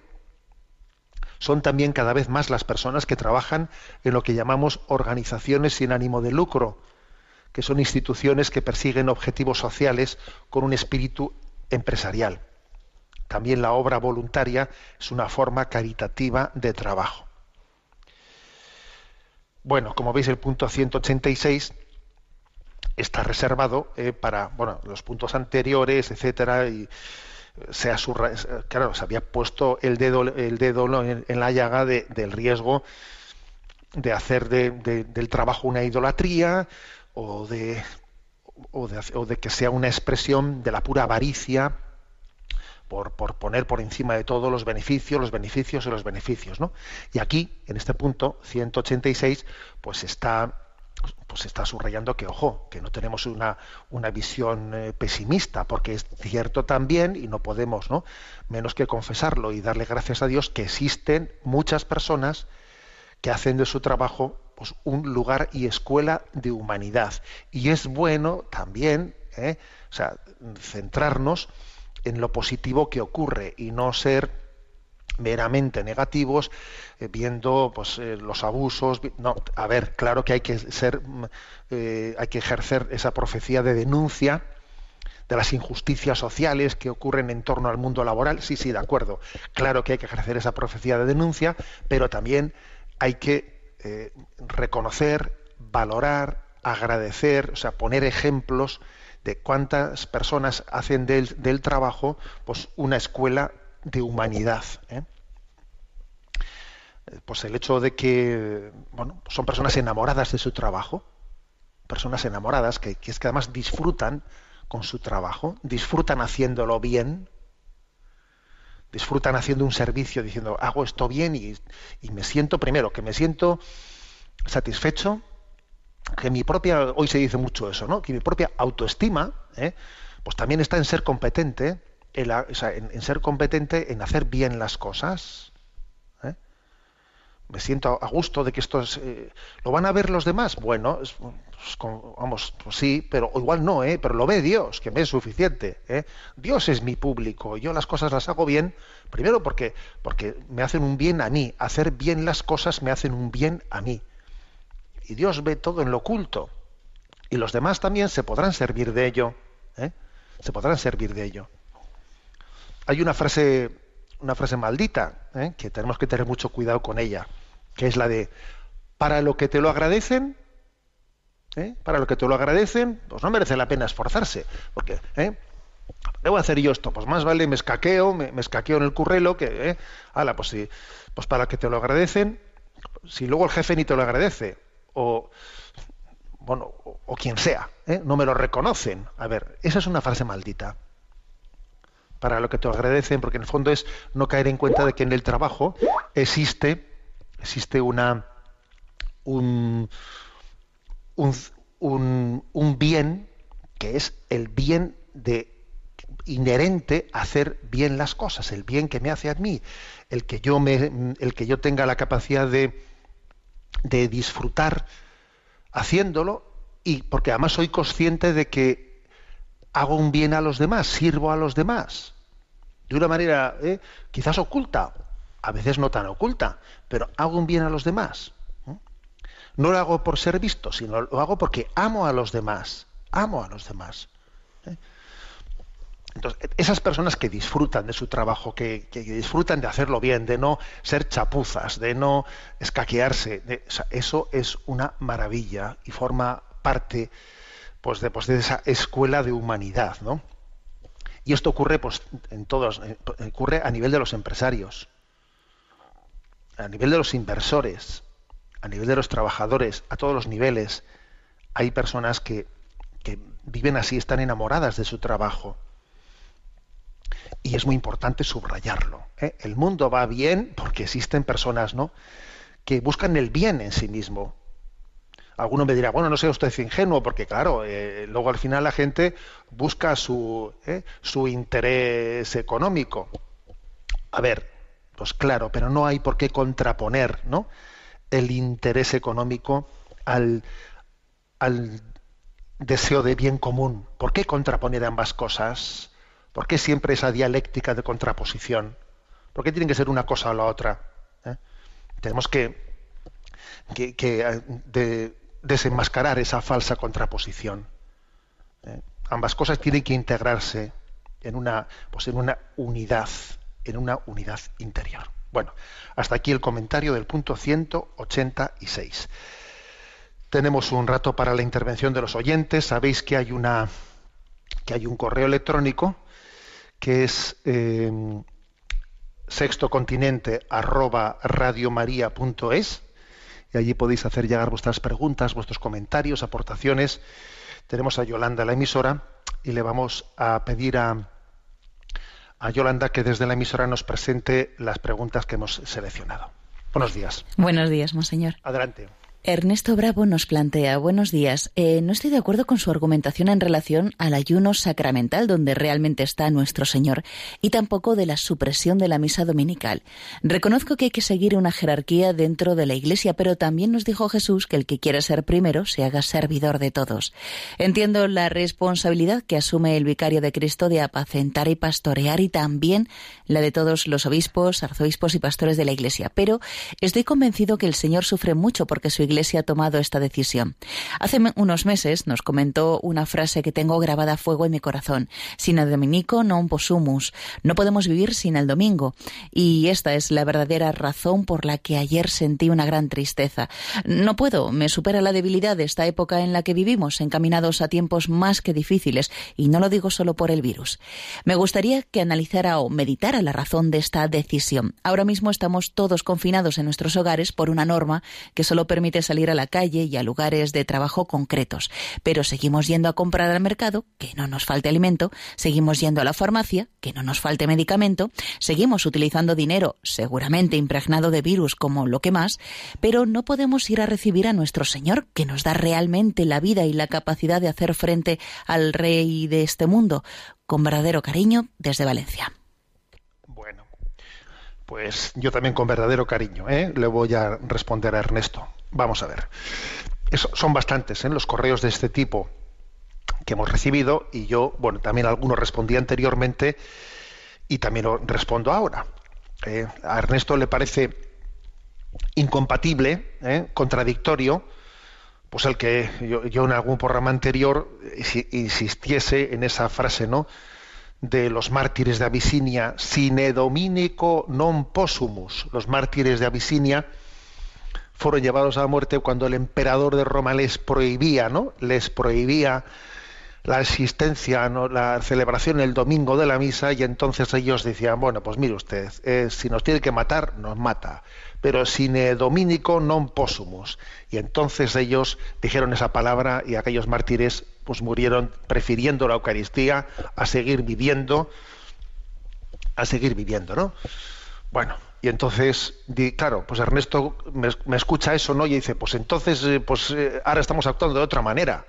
son también cada vez más las personas que trabajan en lo que llamamos organizaciones sin ánimo de lucro, que son instituciones que persiguen objetivos sociales con un espíritu empresarial. También la obra voluntaria es una forma caritativa de trabajo. Bueno, como veis el punto 186 está reservado eh, para bueno, los puntos anteriores, etcétera, y se ha claro, se había puesto el dedo, el dedo en, la llaga de- del riesgo de hacer de- de- del trabajo una idolatría o de, o o de que sea una expresión de la pura avaricia por, por poner por encima de todo los beneficios, los beneficios y los beneficios. ¿no? Y aquí, en este punto 186, pues está pues está subrayando que, ojo, que no tenemos una, una visión eh, pesimista, porque es cierto también, y no podemos ¿no? menos que confesarlo y darle gracias a Dios, que existen muchas personas que hacen de su trabajo pues, un lugar y escuela de humanidad. Y es bueno también ¿eh? o sea, centrarnos en lo positivo que ocurre y no ser meramente negativos eh, viendo pues eh, los abusos no a ver claro que hay que ser mm, eh, hay que ejercer esa profecía de denuncia de las injusticias sociales que ocurren en torno al mundo laboral. Sí sí de acuerdo claro que hay que ejercer esa profecía de denuncia pero también hay que reconocer valorar agradecer o sea poner ejemplos de cuántas personas hacen del, del trabajo pues una escuela de humanidad. ¿eh? Pues el hecho de que bueno, son personas enamoradas de su trabajo, personas enamoradas que, que es que además disfrutan con su trabajo, disfrutan haciéndolo bien, disfrutan haciendo un servicio diciendo hago esto bien y, y, me siento primero que me siento satisfecho que mi propia hoy se dice mucho eso no que mi propia autoestima ¿eh? pues también está en ser competente en, en, ser competente en hacer bien las cosas ¿eh? me siento a gusto de que esto es, eh, lo van a ver los demás bueno es, pues, vamos pues sí pero igual no ¿eh? pero lo ve Dios que me es suficiente ¿eh? Dios es mi público yo las cosas las hago bien primero porque porque me hacen un bien a mí hacer bien las cosas me hacen un bien a mí y Dios ve todo en lo oculto y los demás también se podrán servir de ello ¿eh? se podrán servir de ello hay una frase una frase maldita ¿eh? que tenemos que tener mucho cuidado con ella que es la de para lo que te lo agradecen ¿eh? para lo que te lo agradecen pues no merece la pena esforzarse porque ¿eh? debo hacer yo esto pues más vale me escaqueo me, me escaqueo en el currelo que ¿eh? ala pues sí pues para que te lo agradecen si luego el jefe ni te lo agradece o bueno, o, o quien sea, ¿eh? no me lo reconocen. A ver, esa es una frase maldita. Para lo que te agradecen, porque en el fondo es no caer en cuenta de que en el trabajo existe, existe una un, un, un, bien que es el bien de inherente a hacer bien las cosas, el bien que me hace a mí, el que yo me, el que yo tenga la capacidad de, de disfrutar haciéndolo y porque además soy consciente de que hago un bien a los demás, sirvo a los demás, de una manera eh, quizás oculta, a veces no tan oculta, pero hago un bien a los demás. No lo hago por ser visto, sino lo hago porque amo a los demás, amo a los demás. ¿eh? Entonces, esas personas que disfrutan de su trabajo, que, que, disfrutan de hacerlo bien, de no ser chapuzas, de no escaquearse, eso es una maravilla y forma parte pues, de, pues, de esa escuela de humanidad, ¿no? Y esto ocurre pues, en todos, ocurre a nivel de los empresarios, a nivel de los inversores, a nivel de los trabajadores, a todos los niveles. Hay personas que, que viven así, están enamoradas de su trabajo y es muy importante subrayarlo. ¿eh? El mundo va bien porque existen personas ¿no? que buscan el bien en sí mismo. Alguno me dirá, bueno, no sea usted ingenuo, porque claro, eh, luego al final la gente busca su, ¿eh? su interés económico. A ver, pues claro, pero no hay por qué contraponer ¿no? el interés económico al, al deseo de bien común. ¿Por qué contraponer ambas cosas? ¿Por qué siempre esa dialéctica de contraposición? ¿Por qué tiene que ser una cosa o la otra? ¿Eh? Tenemos que, que, desenmascarar esa falsa contraposición. ¿Eh? Ambas cosas tienen que integrarse en una, pues en una unidad, en una unidad interior. Bueno, hasta aquí el comentario del punto 186. Tenemos un rato para la intervención de los oyentes. Sabéis que hay una que hay un correo electrónico que es eh, sextocontinente arroba radiomaria.es y allí podéis hacer llegar vuestras preguntas, vuestros comentarios, aportaciones. Tenemos a Yolanda, la emisora, y le vamos a pedir a, a Yolanda que desde la emisora nos presente las preguntas que hemos seleccionado. Buenos días. Buenos días, monseñor. Adelante. Ernesto Bravo nos plantea, buenos días, eh, no estoy de acuerdo con su argumentación en relación al ayuno sacramental donde realmente está nuestro Señor y tampoco de la supresión de la misa dominical. Reconozco que hay que seguir una jerarquía dentro de la Iglesia, pero también nos dijo Jesús que el que quiera ser primero se haga servidor de todos. Entiendo la responsabilidad que asume el vicario de Cristo de apacentar y pastorear y también la de todos los obispos, arzobispos y pastores de la Iglesia, pero estoy convencido que el Señor sufre mucho porque su Iglesia ha tomado esta decisión. Hace unos meses nos comentó una frase que tengo grabada a fuego en mi corazón. Sin el dominico non posumus. No podemos vivir sin el domingo. Y esta es la verdadera razón por la que ayer sentí una gran tristeza. No puedo, me supera la debilidad de esta época en la que vivimos, encaminados a tiempos más que difíciles, y no lo digo solo por el virus. Me gustaría que analizara o meditara la razón de esta decisión. Ahora mismo estamos todos confinados en nuestros hogares por una norma que solo permite salir a la calle y a lugares de trabajo concretos. Pero seguimos yendo a comprar al mercado, que no nos falte alimento, seguimos yendo a la farmacia, que no nos falte medicamento, seguimos utilizando dinero seguramente impregnado de virus como lo que más, pero no podemos ir a recibir a nuestro Señor, que nos da realmente la vida y la capacidad de hacer frente al Rey de este mundo, con verdadero cariño desde Valencia. Bueno, pues yo también con verdadero cariño ¿eh? le voy a responder a Ernesto. Vamos a ver. Son bastantes ¿eh? los correos de este tipo que hemos recibido y yo, bueno, también algunos respondí anteriormente y también respondo ahora. Eh, a Ernesto le parece incompatible, ¿eh? contradictorio, pues el que yo, yo en algún programa anterior insi- insistiese en esa frase, ¿no? de los mártires de Abisinia, sine dominico non possumus. Los mártires de Abisinia fueron llevados a muerte cuando el emperador de Roma les prohibía, ¿no? Les prohibía la existencia, ¿no? la celebración el domingo de la misa y entonces ellos decían, bueno, pues mire usted, eh, si nos tiene que matar, nos mata, pero sine dominico non possumus. Y entonces ellos dijeron esa palabra y aquellos mártires pues murieron prefiriendo la Eucaristía a seguir viviendo, a seguir viviendo, ¿no? Bueno, y entonces, di- claro, pues Ernesto me, escucha eso, ¿no? Y dice, pues entonces, eh, pues eh, ahora estamos actuando de otra manera.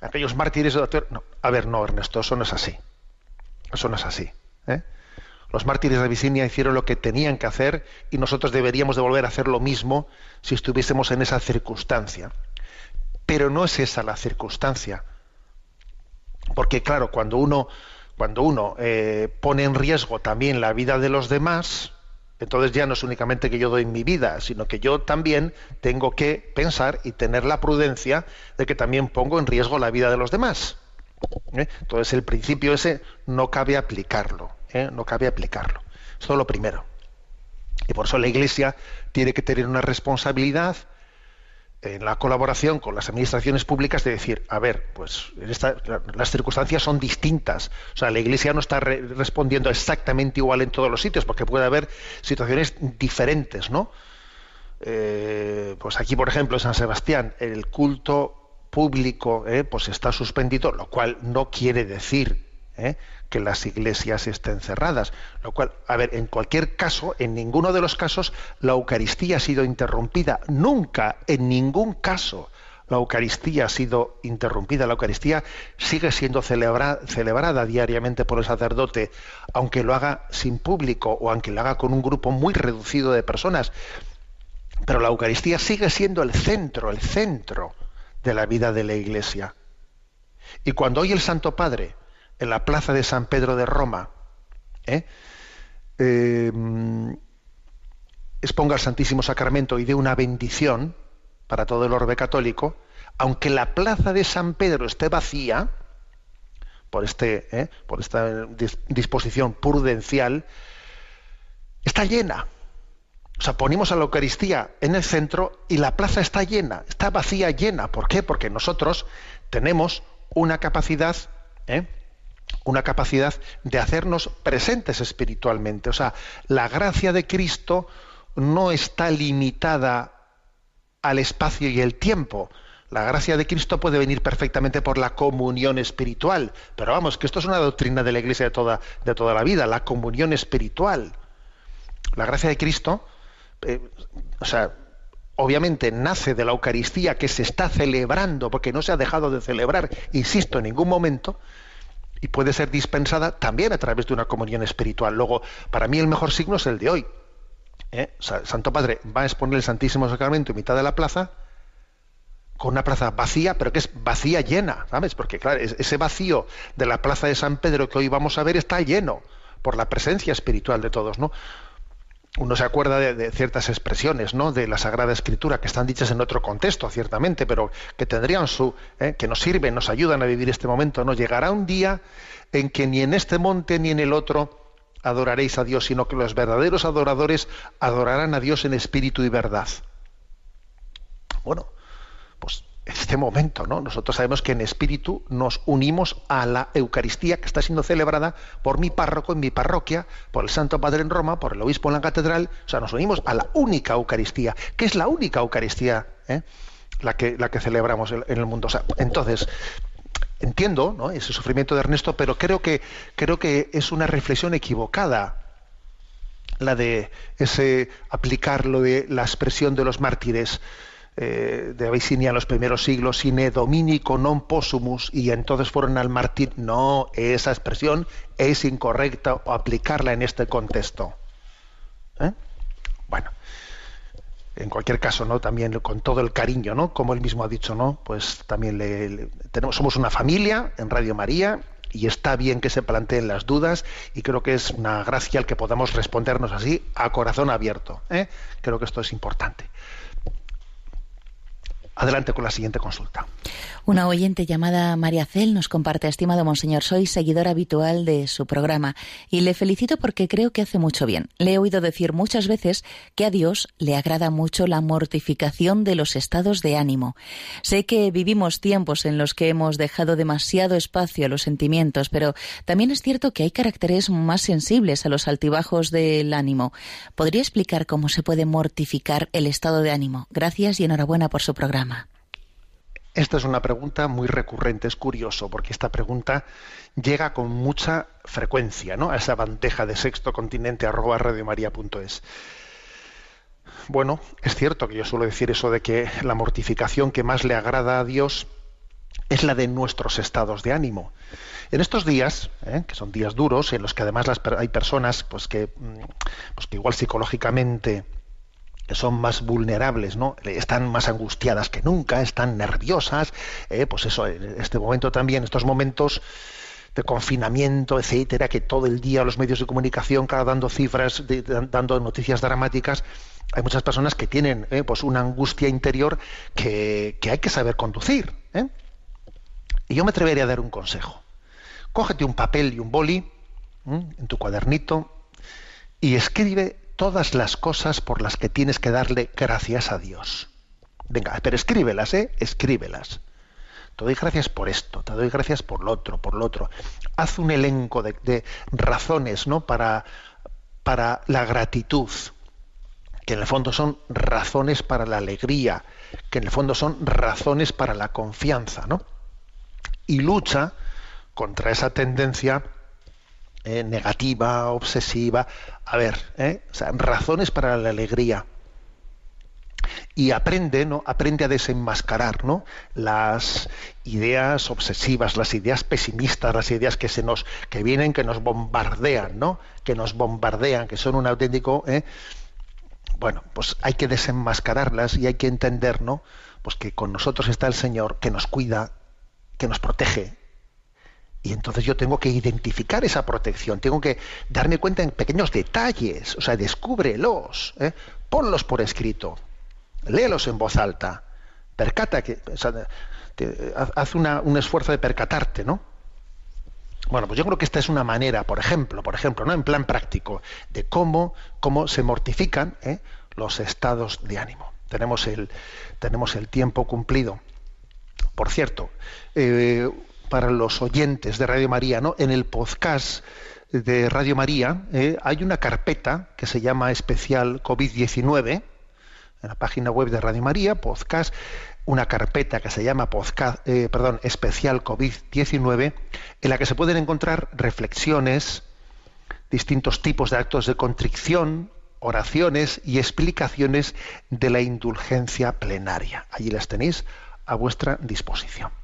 Aquellos mártires de otra- no, a ver, no, Ernesto, eso no es así. Eso no es así. ¿eh? Los mártires de Abisinia hicieron lo que tenían que hacer y nosotros deberíamos de volver a hacer lo mismo si estuviésemos en esa circunstancia. Pero no es esa la circunstancia. Porque claro, cuando uno, cuando uno eh, pone en riesgo también la vida de los demás, entonces ya no es únicamente que yo doy mi vida, sino que yo también tengo que pensar y tener la prudencia de que también pongo en riesgo la vida de los demás. ¿eh? Entonces el principio ese no cabe aplicarlo, ¿eh? no cabe aplicarlo. Esto es lo primero. Y por eso la Iglesia tiene que tener una responsabilidad en la colaboración con las administraciones públicas de decir, a ver, pues en esta- las circunstancias son distintas. O sea, la Iglesia no está re- respondiendo exactamente igual en todos los sitios, porque puede haber situaciones diferentes, ¿no? Eh, pues aquí, por ejemplo, en San Sebastián, el culto público eh, pues está suspendido, lo cual no quiere decir eh, que las iglesias estén cerradas. Lo cual, a ver, en cualquier caso, en ninguno de los casos, la Eucaristía ha sido interrumpida. Nunca, en ningún caso, la Eucaristía ha sido interrumpida. La Eucaristía sigue siendo celebra- celebrada diariamente por el sacerdote, aunque lo haga sin público o aunque lo haga con un grupo muy reducido de personas. Pero la Eucaristía sigue siendo el centro, el centro de la vida de la Iglesia. Y cuando hoy el Santo Padre, en la plaza de San Pedro de Roma, ¿eh? eh, exponga el Santísimo Sacramento y dé una bendición para todo el orbe católico, aunque la plaza de San Pedro esté vacía, por, este, ¿eh? por esta dis- disposición prudencial, está llena. O sea, ponemos a la Eucaristía en el centro y la plaza está llena, está vacía, llena. ¿Por qué? Porque nosotros tenemos una capacidad, ¿eh? Una capacidad de hacernos presentes espiritualmente. O sea, la gracia de Cristo no está limitada al espacio y el tiempo. La gracia de Cristo puede venir perfectamente por la comunión espiritual, pero vamos, que esto es una doctrina de la Iglesia de toda, de toda la vida, la comunión espiritual. La gracia de Cristo, eh, o sea, obviamente nace de la Eucaristía que se está celebrando, porque no se ha dejado de celebrar, insisto, en ningún momento, y puede ser dispensada también a través de una comunión espiritual. Luego, para mí el mejor signo es el de hoy. ¿eh? Santo Padre va a exponer el Santísimo Sacramento en mitad de la plaza, con una plaza vacía, pero que es vacía llena, ¿sabes? Porque claro, ese vacío de la plaza de San Pedro que hoy vamos a ver está lleno por la presencia espiritual de todos, ¿no? Uno se acuerda de, ciertas expresiones, ¿no? De la Sagrada Escritura que están dichas en otro contexto, ciertamente, pero que tendrían su, ¿eh? que nos sirven, nos ayudan a vivir este momento, ¿no? Llegará un día en que ni en este monte ni en el otro adoraréis a Dios, sino que los verdaderos adoradores adorarán a Dios en espíritu y verdad. Bueno, pues este momento, ¿no? Nosotros sabemos que en espíritu nos unimos a la Eucaristía que está siendo celebrada por mi párroco en mi parroquia, por el Santo Padre en Roma, por el obispo en la catedral, o sea, nos unimos a la única Eucaristía, que es la única Eucaristía, ¿eh? la, que, la que celebramos en el mundo. O sea, entonces, entiendo ese sufrimiento de Ernesto, pero creo que, creo que es una reflexión equivocada la de ese aplicar lo de la expresión de los mártires eh, de Abisinia en los primeros siglos, sine dominico non possumus, y entonces fueron al martir. No, esa expresión es incorrecta aplicarla en este contexto. ¿Eh? Bueno, en cualquier caso, ¿no? También con todo el cariño, ¿no? Como él mismo ha dicho, ¿no? Pues también le, tenemos, somos una familia en Radio María y está bien que se planteen las dudas y creo que es una gracia el que podamos respondernos así a corazón abierto. ¿eh? Creo que esto es importante. Adelante con la siguiente consulta. Una oyente llamada María Cel nos comparte, estimado Monseñor, soy seguidora habitual de su programa y le felicito porque creo que hace mucho bien. Le he oído decir muchas veces que a Dios le agrada mucho la mortificación de los estados de ánimo. Sé que vivimos tiempos en los que hemos dejado demasiado espacio a los sentimientos, pero también es cierto que hay caracteres más sensibles a los altibajos del ánimo. ¿Podría explicar cómo se puede mortificar el estado de ánimo? Gracias y enhorabuena por su programa. Esta es una pregunta muy recurrente, es curioso, porque esta pregunta llega con mucha frecuencia ¿no? a esa bandeja de sexto continente. Bueno, es cierto que yo suelo decir eso de que la mortificación que más le agrada a Dios es la de nuestros estados de ánimo. En estos días, ¿eh? que son días duros, en los que además hay personas pues que, mm, pues que igual psicológicamente son más vulnerables, ¿no? Están más angustiadas que nunca, están nerviosas, eh, pues eso, en este momento también, estos momentos de confinamiento, etcétera, que todo el día los medios de comunicación, cada dando cifras, dando noticias dramáticas, hay muchas personas que tienen eh, pues una angustia interior que, hay que saber conducir. ¿eh? Y yo me atrevería a dar un consejo. Cógete un papel y un boli en tu cuadernito y escribe todas las cosas por las que tienes que darle gracias a Dios. Venga, pero escríbelas, ¿eh? Escríbelas. Te doy gracias por esto, te doy gracias por lo otro, por lo otro. Haz un elenco de, razones, ¿no? Para, para la gratitud, que en el fondo son razones para la alegría, que en el fondo son razones para la confianza, ¿no? Y lucha contra esa tendencia eh, negativa, obsesiva. A ver, ¿eh? razones para la alegría. Y aprende, ¿no? Aprende a desenmascarar, ¿no? Las ideas obsesivas, las ideas pesimistas, las ideas que se nos, que vienen, que nos bombardean, ¿no? Que nos bombardean, que son un auténtico, ¿eh? bueno, pues hay que desenmascararlas y hay que entender, ¿no? Pues que con nosotros está el Señor, que nos cuida, que nos protege, y entonces yo tengo que identificar esa protección, tengo que darme cuenta en pequeños detalles, o sea, descúbrelos, ¿eh? ponlos por escrito, léelos en voz alta, percata que, haz un esfuerzo de percatarte, ¿no? Bueno, pues yo creo que esta es una manera, por ejemplo, por ejemplo, ¿no? En plan práctico, de cómo, cómo se mortifican ¿eh? los estados de ánimo. Tenemos el, tenemos el tiempo cumplido. Por cierto, eh, para los oyentes de Radio María, ¿no? En el podcast de Radio María eh, hay una carpeta que se llama especial COVID-19, en la página web de Radio María, podcast, una carpeta que se llama podcast, eh, perdón, especial COVID-19, en la que se pueden encontrar reflexiones, distintos tipos de actos de contrición, oraciones y explicaciones de la indulgencia plenaria. Allí las tenéis a vuestra disposición.